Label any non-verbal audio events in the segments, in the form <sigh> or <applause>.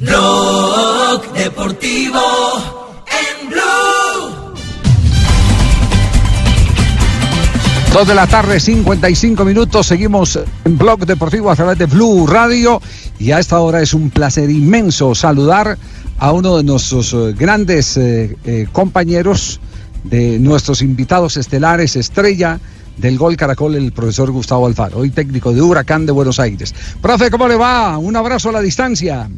Blog Deportivo en Blue. Dos de la tarde, 55 minutos. Seguimos en Blog Deportivo a través de Blue Radio. Y a esta hora es un placer inmenso saludar a uno de nuestros eh, grandes eh, eh, compañeros, de nuestros invitados estelares, estrella del Gol Caracol, el profesor Gustavo Alfaro, hoy técnico de Huracán de Buenos Aires. Profe, ¿cómo le va? Un abrazo a la distancia.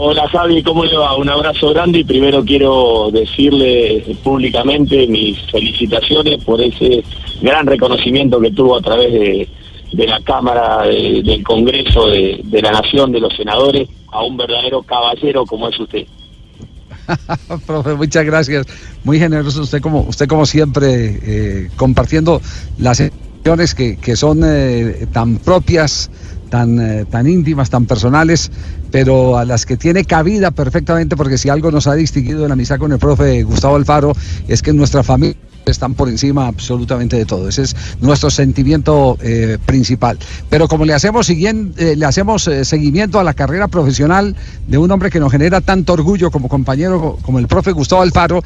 Hola Javi, ¿cómo le va? Un abrazo grande y primero quiero decirle públicamente mis felicitaciones por ese gran reconocimiento que tuvo a través de, la Cámara de- del Congreso de, la Nación, de los senadores, a un verdadero caballero como es usted. <laughs> Profe, muchas gracias. Muy generoso usted como usted como siempre eh, compartiendo las que, que son eh, tan propias, tan eh, tan íntimas, tan personales, pero a las que tiene cabida perfectamente porque si algo nos ha distinguido en la amistad con el profe Gustavo Alfaro es que nuestra familia están por encima absolutamente de todo. Ese es nuestro sentimiento eh, principal. Pero como le hacemos, siguien- eh, le hacemos eh, seguimiento a la carrera profesional de un hombre que nos genera tanto orgullo como compañero, co- como el profe Gustavo Alfaro,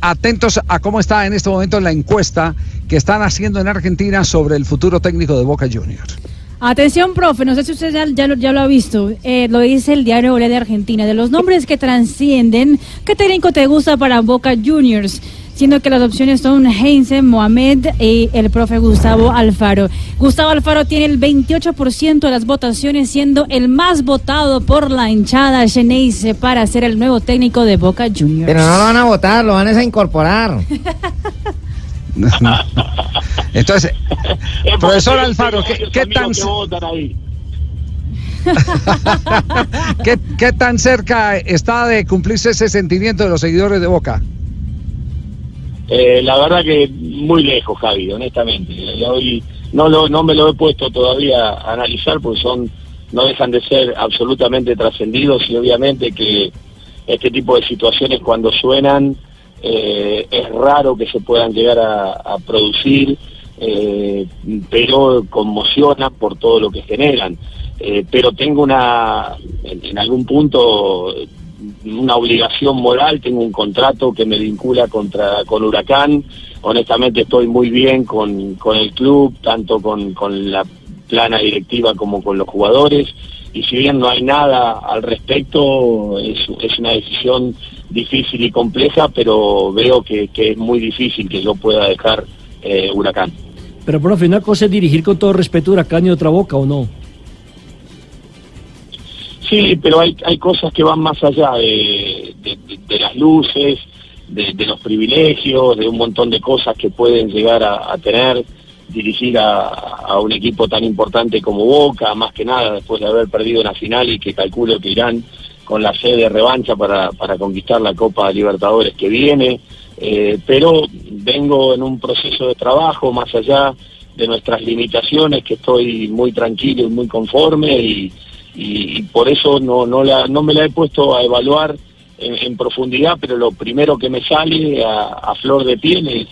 atentos a cómo está en este momento la encuesta que están haciendo en Argentina sobre el futuro técnico de Boca Juniors. Atención, profe, no sé si usted ya, ya lo, ya lo ha visto, eh, lo dice el diario Olé de Argentina, de los nombres que trascienden, ¿qué técnico te gusta para Boca Juniors? Siendo que las opciones son Heinze, Mohamed y el profe Gustavo Alfaro. Gustavo Alfaro tiene el 28% de las votaciones, siendo el más votado por la hinchada Geneise para ser el nuevo técnico de Boca Juniors. Pero no lo van a votar, lo van a incorporar. <laughs> <laughs> Entonces, Es profesor Alfaro, ¿qué, tan, que <laughs> qué, qué tan cerca está de cumplirse ese sentimiento de los seguidores de Boca? Eh, la verdad que muy lejos, Javi, honestamente. Hoy no, lo, no me lo he puesto todavía a analizar porque son no dejan de ser absolutamente trascendidos y obviamente que este tipo de situaciones cuando suenan eh, es raro que se puedan llegar a, producir, eh, pero conmocionan por todo lo que generan. Eh, pero tengo una, en, algún punto, una obligación moral, tengo un contrato que me vincula contra con Huracán. Honestamente estoy muy bien con, con el club, tanto con, con la plana directiva como con los jugadores. Y si bien no hay nada al respecto, es, es una decisión difícil y compleja, pero veo que, que es muy difícil que yo pueda dejar eh, Huracán. Pero, profe, una cosa es dirigir con todo respeto a Huracán y otra boca, ¿o no? Sí, pero hay, hay cosas que van más allá de, de- de- de las luces, de, de los privilegios, de un montón de cosas que pueden llegar a, a tener dirigir a, a un equipo tan importante como Boca, más que nada después de haber perdido una final y que calculo que irán con la sede de revancha para, para conquistar la Copa Libertadores que viene. Eh, pero vengo en un proceso de trabajo más allá de nuestras limitaciones, que estoy muy tranquilo y muy conforme y, y, y por eso no, no, la, no me la he puesto a evaluar en, en profundidad, pero lo primero que me sale a, a flor de piel es,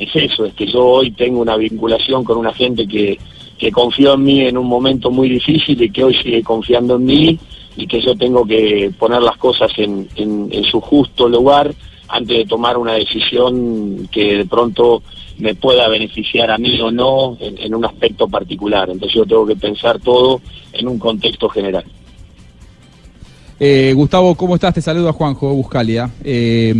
es eso, es que yo hoy tengo una vinculación con una gente que, que confió en mí en un momento muy difícil y que hoy sigue confiando en mí y que yo tengo que poner las cosas en, en, en su justo lugar antes de tomar una decisión que de pronto me pueda beneficiar a mí o no en, en un aspecto particular. Entonces yo tengo que pensar todo en un contexto general. Eh, Gustavo, ¿cómo estás? Te saludo a Juanjo Buscalia. Eh,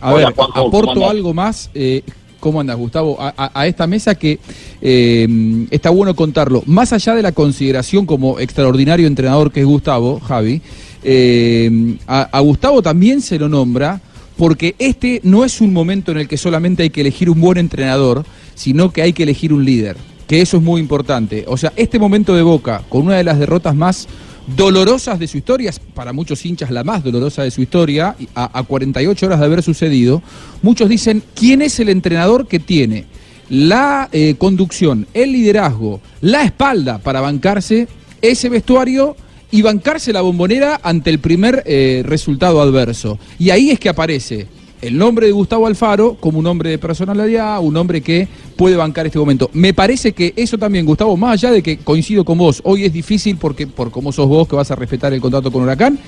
a Hola, ver, Juanjo, ¿cómo aporto algo más. eh, ¿Cómo andas, Gustavo? A, esta mesa que eh, está bueno contarlo. Más allá de la consideración como extraordinario entrenador que es Gustavo, Javi, eh, a, a Gustavo también se lo nombra porque este no es un momento en el que solamente hay que elegir un buen entrenador, sino que hay que elegir un líder. Que eso es muy importante. O sea, este momento de Boca, con una de las derrotas más dolorosas de su historia, para muchos hinchas la más dolorosa de su historia, a 48 horas de haber sucedido, muchos dicen, ¿quién es el entrenador que tiene la eh, conducción, el liderazgo, la espalda para bancarse ese vestuario y bancarse la bombonera ante el primer eh, resultado adverso? Y ahí es que aparece el nombre de Gustavo Alfaro como un hombre de personalidad, un hombre que puede bancar este momento. Me parece que eso también, Gustavo, más allá de que coincido con vos, hoy es difícil porque por cómo sos vos que vas a respetar el contrato con Huracán,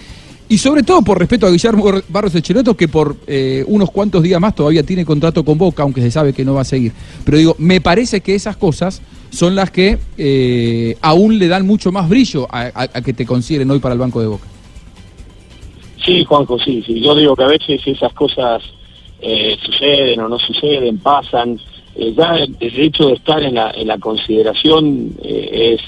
y sobre todo por respeto a Guillermo Barros Echeloto, que por eh, unos cuantos días más todavía tiene contrato con Boca, aunque se sabe que no va a seguir. Pero digo, me parece que esas cosas son las que eh, aún le dan mucho más brillo a, a- a que te consideren hoy para el Banco de Boca. Sí, Juanjo, sí, sí. Yo digo que a veces esas cosas eh, suceden o no suceden, pasan. Eh, ya el, hecho de estar en la, en la consideración eh, es,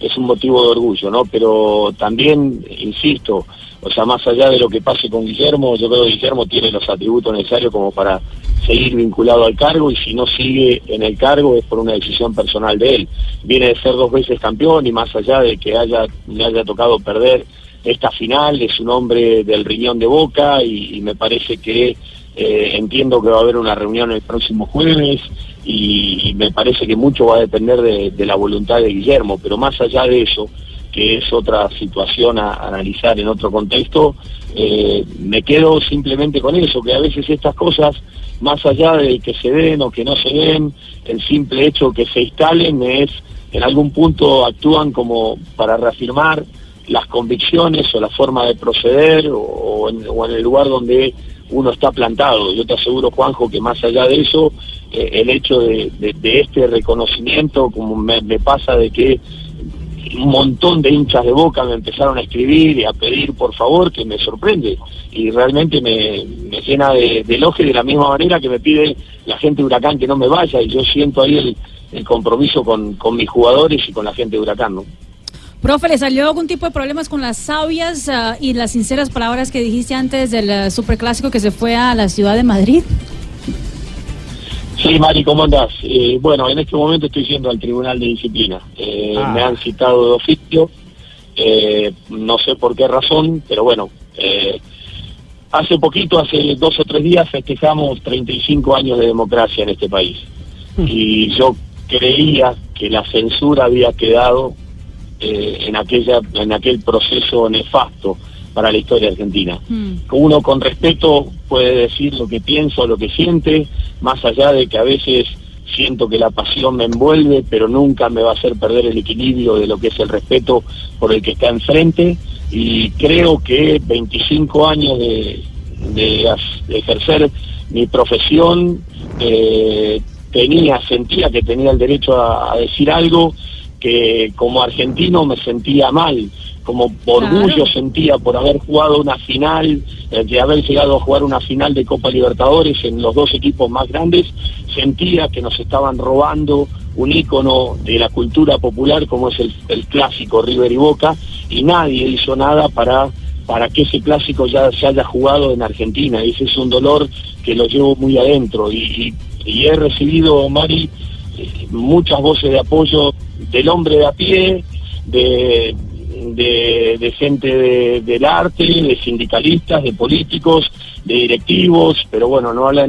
es un motivo de orgullo, ¿no? Pero también, insisto, o sea, más allá de lo que pase con Guillermo, yo creo que Guillermo tiene los atributos necesarios como para seguir vinculado al cargo y si no sigue en el cargo es por una decisión personal de él. Viene de ser dos veces campeón y más allá de que haya, le haya tocado perder esta final, es un hombre del riñón de Boca y, me parece que eh, entiendo que va a haber una reunión el próximo jueves y, me parece que mucho va a depender de, la voluntad de Guillermo, pero más allá de eso, que es otra situación a, a analizar en otro contexto, eh, me quedo simplemente con eso, que a veces estas cosas, más allá de que se den o que no se den, el simple hecho que se instalen es, en algún punto actúan como para reafirmar las convicciones o la forma de proceder o, en, el lugar donde uno está plantado. Yo te aseguro, Juanjo, que más allá de eso, eh, el hecho de, este reconocimiento, como me, pasa de que un montón de hinchas de boca me empezaron a escribir y a pedir por favor, que me sorprende y realmente me, llena de, de de la misma manera que me pide la gente de Huracán que no me vaya y yo siento ahí el, compromiso con, mis jugadores y con la gente de Huracán. Profe, ¿le salió algún tipo de problemas con las sabias ah, y las sinceras palabras que dijiste antes del ah, superclásico que se fue a la ciudad de Madrid? Sí, Mari, ¿cómo andás? Eh, bueno, en este momento estoy yendo al Tribunal de Disciplina. Eh, Ah. Me han citado de oficio, eh, no sé por qué razón, pero bueno, eh, hace poquito, hace dos o tres días, festejamos 35 años de democracia en este país. Y yo creía que la censura había quedado eh, en, aquella, en aquel proceso nefasto para la historia argentina uno con respeto puede decir lo que piensa o lo que siente, más allá de que a veces siento que la pasión me envuelve, pero nunca me va a hacer perder el equilibrio de lo que es el respeto por el que está enfrente. Y creo que 25 años de, de as- de ejercer mi profesión, eh, tenía, sentía que tenía el derecho a, a decir algo que como argentino me sentía mal, como orgullo Claro. sentía por haber jugado una final, eh, de haber llegado a jugar una final de Copa Libertadores en los dos equipos más grandes, sentía que nos estaban robando un ícono de la cultura popular como es el, el clásico River y Boca, y nadie hizo nada para para que ese clásico ya se haya jugado en Argentina. Y ese es un dolor que lo llevo muy adentro. Y, y- y he recibido, Mari, muchas voces de apoyo del hombre de a pie, de, de, gente de- del arte, de sindicalistas, de políticos, de directivos, pero bueno, no lo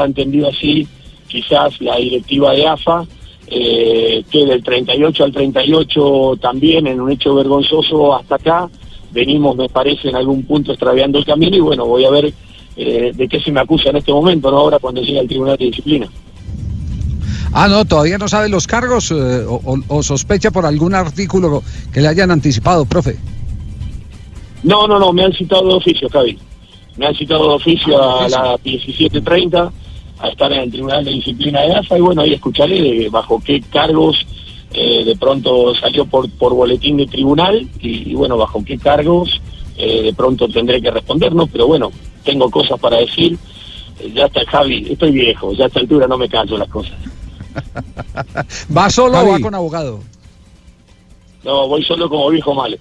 ha, entendido así quizás la directiva de AFA, eh, que del 38 al 38 también en un hecho vergonzoso hasta acá, venimos me parece en algún punto extraviando el camino y bueno, voy a ver eh, de qué se me acusa en este momento, no ahora cuando llegue al Tribunal de Disciplina. Ah, no, todavía no sabe los cargos eh, o, o- o sospecha por algún artículo que le hayan anticipado, profe. No, no, no, me han citado de oficio, Javi. Me han citado de oficio a las 17.30 a estar en el Tribunal de Disciplina de AFA y bueno, ahí escucharé de bajo qué cargos eh, de pronto salió por, por boletín de tribunal y, y, bueno, bajo qué cargos eh, de pronto tendré que responder, ¿no? Pero bueno, tengo cosas para decir. Ya está, Javi, estoy viejo, ya a esta altura no me canso las cosas. <laughs> ¿Va solo o va con abogado? No, voy solo como viejo malo.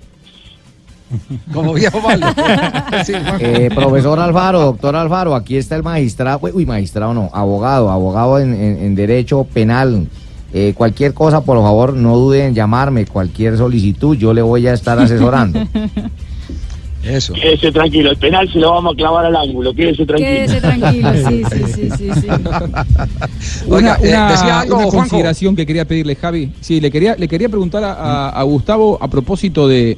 <laughs> Como viejo malo. <laughs> Sí. Eh, profesor Alfaro, doctor Alfaro, aquí está el magistrado, uy, magistrado no, abogado, abogado en, en- en derecho penal. Eh, cualquier cosa, por favor, no duden en llamarme, cualquier solicitud, yo le voy a estar asesorando. Eso. Quédese tranquilo, el penal se lo vamos a clavar al ángulo, quédese tranquilo. Quédese tranquilo, sí, sí, sí, sí, sí. <laughs> Oiga, Una, eh, una- decía algo, una Juanjo. consideración que quería pedirle, Javi. Sí, le quería, le quería preguntar a, a- a Gustavo a propósito de,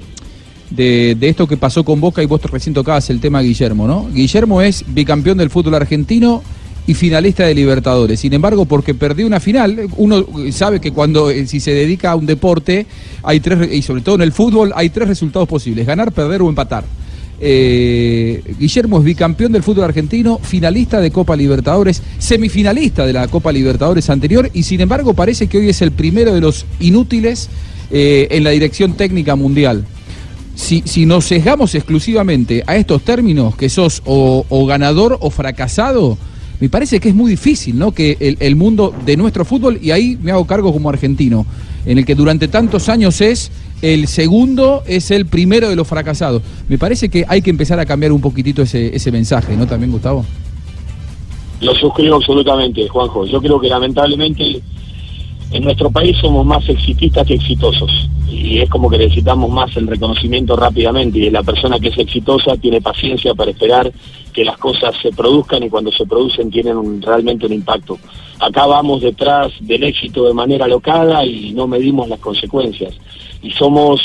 de, de esto que pasó con Boca y vos recién tocabas el tema Guillermo, ¿no? Guillermo es bicampeón del fútbol argentino y finalista de Libertadores. Sin embargo, porque perdió una final, uno sabe que cuando eh, si se dedica a un deporte, hay tres, re- y sobre todo en el fútbol, hay tres resultados posibles, ganar, perder o empatar. Eh, Guillermo es bicampeón del fútbol argentino, finalista de Copa Libertadores, semifinalista de la Copa Libertadores anterior y sin embargo parece que hoy es el primero de los inútiles eh, en la dirección técnica mundial. Si, nos sesgamos exclusivamente a estos términos, que sos o ganador o fracasado, me parece que es muy difícil, ¿no? Que el, mundo de nuestro fútbol, y ahí me hago cargo como argentino, en el que durante tantos años es el segundo, es el primero de los fracasados. Me parece que hay que empezar a cambiar un poquitito ese, ese mensaje, ¿no? También, Gustavo. Lo suscribo absolutamente, Juanjo. Yo creo que lamentablemente en nuestro país somos más exitistas que exitosos. Y es como que necesitamos más el reconocimiento rápidamente. Y la persona que es exitosa tiene paciencia para esperar que las cosas se produzcan y cuando se producen tienen realmente un impacto. Acá vamos detrás del éxito de manera locada y no medimos las consecuencias. Y somos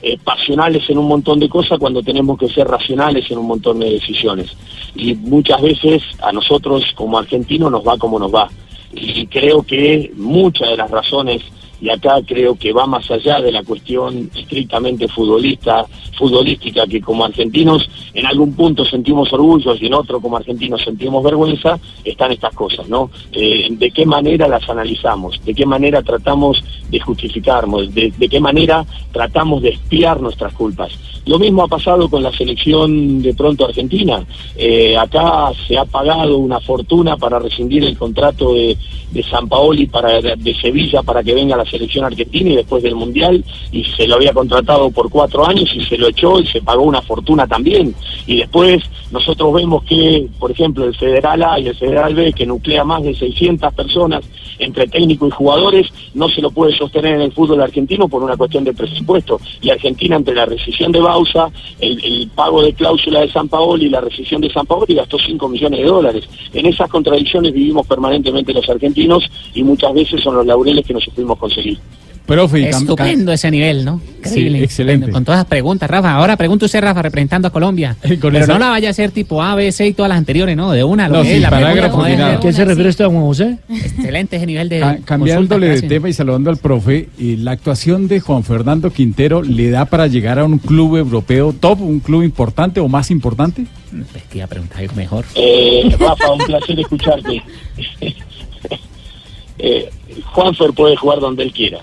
eh, pasionales en un montón de cosas cuando tenemos que ser racionales en un montón de decisiones. Y muchas veces a nosotros como argentinos nos va como nos va. Y creo que muchas de las razones, y acá creo que va más allá de la cuestión estrictamente futbolista, futbolística, que como argentinos en algún punto sentimos orgullo y en otro como argentinos sentimos vergüenza, están estas cosas, ¿no? Eh, ¿De qué manera las analizamos? ¿De qué manera tratamos de justificarnos? ¿De, de qué manera tratamos de espiar nuestras culpas? Lo mismo ha pasado con la selección de pronto argentina. Eh, acá se ha pagado una fortuna para rescindir el contrato de, de San Paoli para, de Sevilla para que venga a selección argentina y después del Mundial y se lo había contratado por cuatro años y se lo echó y se pagó una fortuna también. Y después nosotros vemos que, por ejemplo, el Federal A y el Federal B, que nuclea más de 600 personas entre técnico y jugadores, no se lo puede sostener en el fútbol argentino por una cuestión de presupuesto. Y Argentina, entre la rescisión de Bausa, el, pago de cláusula de San Paoli y la rescisión de San Paoli, gastó 5 millones de dólares. En esas contradicciones vivimos permanentemente los argentinos y muchas veces son los laureles que nos supimos conseguir. Profe, Estupendo ese nivel, ¿no? Increíble. excelente. Con todas las preguntas, Rafa. Ahora pregunta usted, Rafa, representando a Colombia. <laughs> Con Pero esa- no la vaya a hacer tipo A, B, C y todas las anteriores, ¿no? De una, lo No, es, la pregunta parágrafo ¿A qué se sí. refiere usted, Juan José? Excelente ese nivel de. Ca- cambiándole de tema y saludando al profe, y la actuación de Juan Fernando Quintero le da para llegar a un club europeo top, un club importante o más importante? Pues que iba a preguntar algo mejor. Eh, Rafa, un <laughs> placer escucharte. <laughs> eh, Juanfer puede jugar donde él quiera.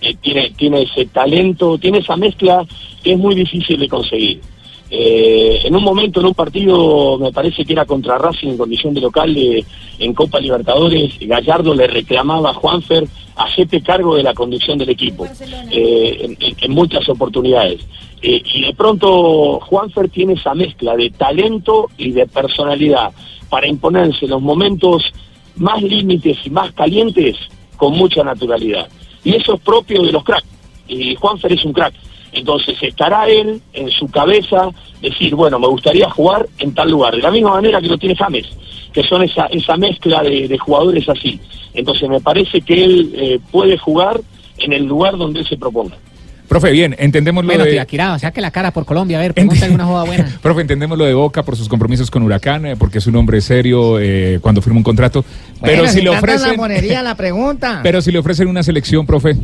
Eh, tiene, tiene ese talento, tiene esa mezcla que es muy difícil de conseguir. Eh, en un momento, en un partido, me parece que era contra Racing en condición de local de- en Copa Libertadores, Gallardo le reclamaba a Juanfer hacete cargo de la conducción del equipo eh, en, muchas oportunidades. Eh, y de pronto Juanfer tiene esa mezcla de talento y de personalidad para imponerse en los momentos más límites y más calientes con mucha naturalidad. Y eso es propio de los cracks. Y Juanfer es un crack. Entonces estará él en su cabeza decir, bueno, me gustaría jugar en tal lugar. De la misma manera que lo tiene James, que son esa, esa mezcla de, jugadores así. Entonces me parece que él eh, puede jugar en el lugar donde él se proponga. Profe, bien, entendemos lo Bueno, de... Tibaquirá, saque la cara por Colombia, a ver, pregúntale una joda buena. <laughs> Profe, entendemos lo de Boca por sus compromisos con Huracán, eh, porque es un hombre serio eh, cuando firma un contrato. pero Bueno, si le ofrecen, lambonería <laughs> la pregunta. pero si le ofrecen una selección, profe.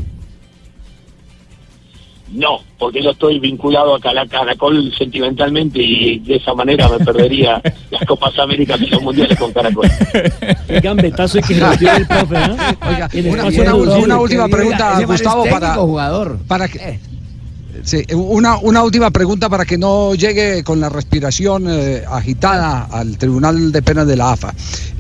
No, porque yo estoy vinculado a Caracol sentimentalmente y de esa manera me perdería <laughs> las Copas Américas y los Mundiales con Caracol. <laughs> Qué gambetazo y que el profe, ¿eh? Oiga, una, última pregunta, es Gustavo, para, jugador. para que... Sí, una, una última pregunta para que no llegue con la respiración eh, agitada al Tribunal de Penas de la AFA.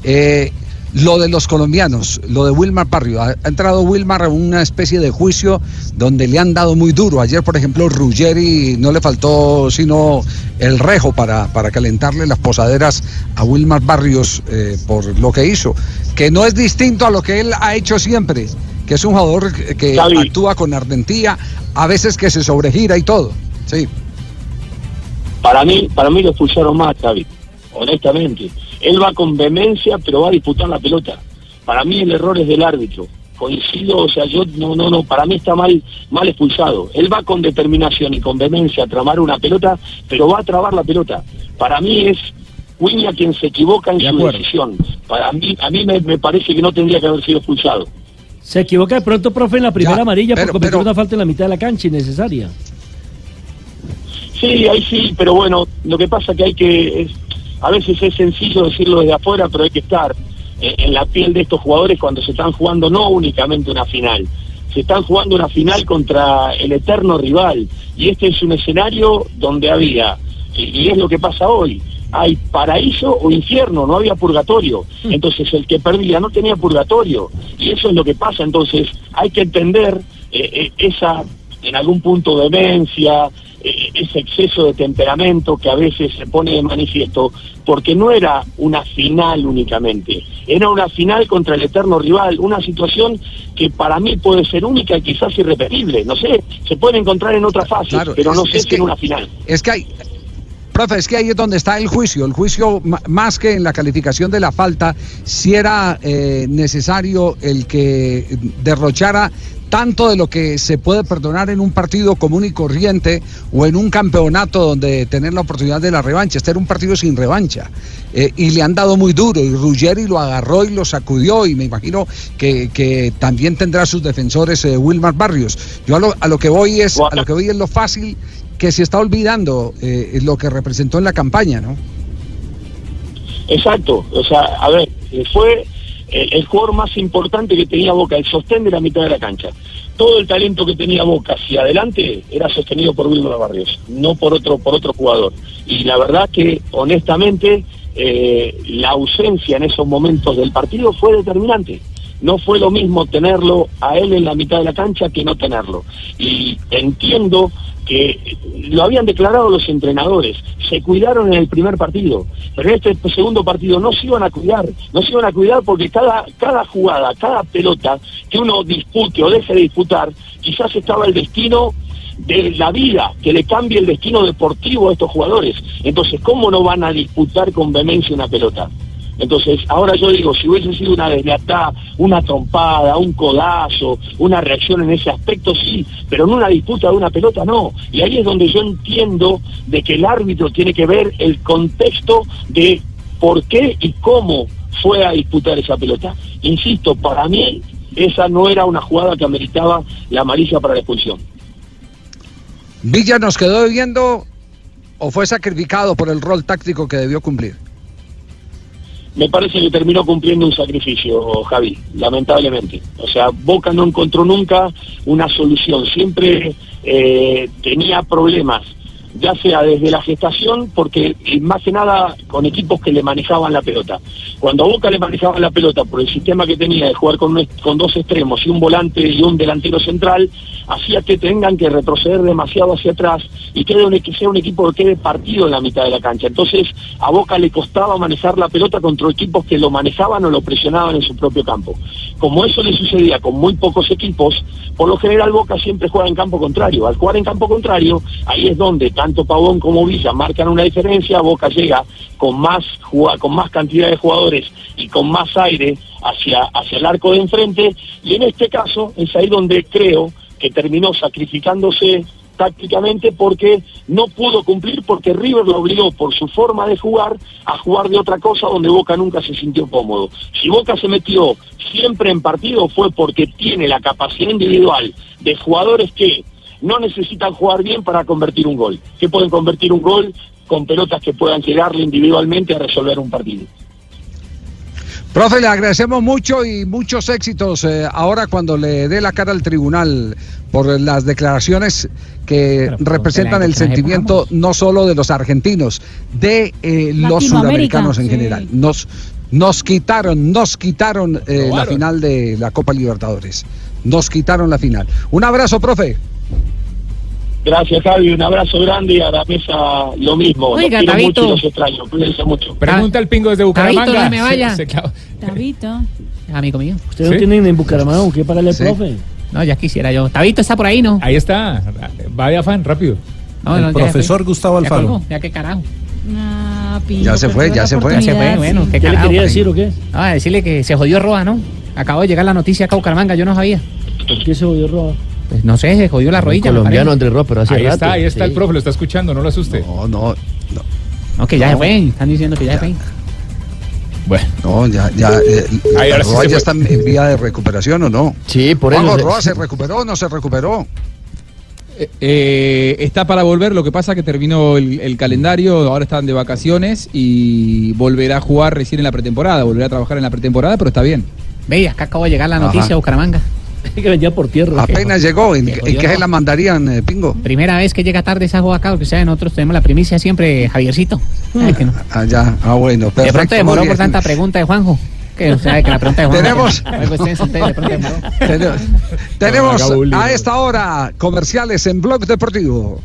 Eh, lo de los colombianos, lo de Wilmar Barrio, ha, entrado Wilmar a una especie de juicio donde le han dado muy duro. Ayer, por ejemplo, Ruggeri no le faltó sino el rejo para, para calentarle las posaderas a Wilmar Barrios eh, por lo que hizo, que no es distinto a lo que él ha hecho siempre, que es un jugador que- que Xavi. actúa con ardentía, a veces que se sobregira y todo. Sí. Para mí, para mí lo expulsaron más, Xavi, honestamente. Él va con vehemencia, pero va a disputar la pelota. Para mí el error es del árbitro. coincido, o sea, yo no, no, no, para mí está mal, mal expulsado. Él va con determinación y con vehemencia a tramar una pelota, pero va a trabar la pelota. Para mí es Wiña quien se equivoca en De su acuerdo. decisión. Para mí, a mí me, me parece que no tendría que haber sido expulsado. Se equivoca de pronto, profe, en la primera Ya, amarilla pero- por cometer pero- una falta en la mitad de la cancha innecesaria. Sí, ahí sí, pero bueno, lo que pasa que hay que, es- a veces es sencillo decirlo desde afuera, pero hay que estar eh, en la piel de estos jugadores cuando se están jugando no únicamente una final, se están jugando una final contra el eterno rival. Y este es un escenario donde había, y, es lo que pasa hoy, hay paraíso o infierno, no había purgatorio, entonces el que perdía no tenía purgatorio. Y eso es lo que pasa, entonces hay que entender eh, eh, esa en algún punto demencia, ese exceso de temperamento que a veces se pone de manifiesto, porque no era una final únicamente, era una final contra el eterno rival, una situación que para mí puede ser única y quizás irrepetible, no sé, se puede encontrar en otra fase, Claro, pero no es- sé es si que- en una final. Es que hay, profe, es que ahí es donde está el juicio. El juicio, más que en la calificación de la falta, si era eh, necesario el que derrochara tanto de lo que se puede perdonar en un partido común y corriente o en un campeonato donde tener la oportunidad de la revancha. Este era un partido sin revancha. Eh, y le han dado muy duro. Y Ruggeri lo agarró y lo sacudió. Y me imagino que, que también tendrá sus defensores eh, Wilmar Barrios. Yo a lo, a lo que voy es, a lo que voy es lo fácil que se está olvidando eh, lo que representó en la campaña, ¿no? Exacto, o sea, a ver, eh, fue eh, el jugador más importante que tenía Boca, el sostén de la mitad de la cancha. Todo el talento que tenía Boca hacia adelante era sostenido por Wilmer Barrios, no por otro, por otro jugador. Y la verdad que, honestamente, eh, la ausencia en esos momentos del partido fue determinante. No fue lo mismo tenerlo a él en la mitad de la cancha que no tenerlo. Y entiendo que lo habían declarado los entrenadores, se cuidaron en el primer partido, pero en este segundo partido no se iban a cuidar, no se iban a cuidar porque cada, cada jugada, cada pelota que uno dispute o deje de disputar, quizás estaba el destino de la vida, que le cambie el destino deportivo a estos jugadores. Entonces, ¿cómo no van a disputar con vehemencia una pelota? Entonces, ahora yo digo, si hubiese sido una deslealtad, una trompada, un codazo, una reacción en ese aspecto, sí, pero en una disputa de una pelota, no. Y ahí es donde yo entiendo de que el árbitro tiene que ver el contexto de por qué y cómo fue a disputar esa pelota. Insisto, para mí esa no era una jugada que ameritaba la amarilla para la expulsión. ¿Villa nos quedó debiendo o fue sacrificado por el rol táctico que debió cumplir? Me parece que terminó cumpliendo un sacrificio, Javi, lamentablemente. O sea, Boca no encontró nunca una solución, siempre eh, tenía problemas, ya sea desde la gestación, porque eh, más que nada con equipos que le manejaban la pelota. Cuando a Boca le manejaban la pelota por el sistema que tenía de jugar con, con dos extremos y un volante y un delantero central, hacía que tengan que retroceder demasiado hacia atrás y quede un, que sea un equipo que quede partido en la mitad de la cancha. Entonces a Boca le costaba manejar la pelota contra equipos que lo manejaban o lo presionaban en su propio campo. Como eso le sucedía con muy pocos equipos, por lo general Boca siempre juega en campo contrario. Al jugar en campo contrario, ahí es donde tanto Pavón como Villa marcan una diferencia, Boca llega con más con más cantidad de jugadores y con más aire hacia, hacia el arco de enfrente, y en este caso es ahí donde creo que terminó sacrificándose tácticamente porque no pudo cumplir porque River lo obligó por su forma de jugar a jugar de otra cosa donde Boca nunca se sintió cómodo. Si Boca se metió siempre en partido fue porque tiene la capacidad individual de jugadores que no necesitan jugar bien para convertir un gol, que pueden convertir un gol con pelotas que puedan llegarle individualmente a resolver un partido. Profe, le agradecemos mucho y muchos éxitos eh, ahora cuando le dé la cara al tribunal por las declaraciones que representan el sentimiento no solo de los argentinos, de eh, los sudamericanos en sí. general. Nos, nos quitaron, nos quitaron eh, la final de la Copa Libertadores. Nos quitaron la final. Un abrazo, profe. Gracias Javi, un abrazo grande y a la mesa lo mismo. Oiga, los quiero Tabito. mucho y los extraño, cuídense mucho. Pregunta al pingo desde Tabito, Bucaramanga. no me vaya. Tabito. Amigo mío. Ustedes ¿Sí? no tienen en Bucaramanga qué pagarle al Sí. profe. No, ya quisiera yo. Tabito está por ahí, ¿no? Ahí está. Va de afán, rápido. No, El no, profesor. Gustavo Ya Alfaro. colgó, Ya qué carajo. Ah, Pingo, Ya se fue, ya se fue. Ya se fue, bueno, sí. qué ¿Qué le carajo. quería pues. decir o qué? Ah, decirle que se jodió Roa, ¿no? Acabo de llegar la noticia acá a Bucaramanga, yo no sabía. ¿Por qué se volvió rojo? Pues no sé, se jodió la rodilla. me colombiano. Andrés Ro, pero hace Ahí rato. está, ahí está sí. el profe, lo está escuchando, no lo asuste. No, no, no. No, que ya se fue, están diciendo que ya se fue. Bueno, No, ya, ya. eh, Ahí, ahora sí se ya está en vía de recuperación o no. Sí, por eso. Se- Roa se recuperó o no se recuperó. Eh, eh, está para volver, lo que pasa que terminó el, el calendario, ahora están de vacaciones y volverá a jugar recién en la pretemporada, volverá a trabajar en la pretemporada, pero está bien. Ve, acá acabo de llegar la noticia Bucaramanga. <laughs> que venía por tierra. Apenas llegó. ¿En, en qué se la mandarían, eh, Pingo? Primera vez que llega tarde esa acá, porque ustedes nosotros tenemos la primicia siempre, Javiercito. No. Ah, ya. Ah, bueno. De pronto demoró por tanta pregunta de Juanjo. Que usted sabe que la pregunta de Juanjo. Tenemos-. Tenemos, a esta hora comerciales en Blog Deportivo.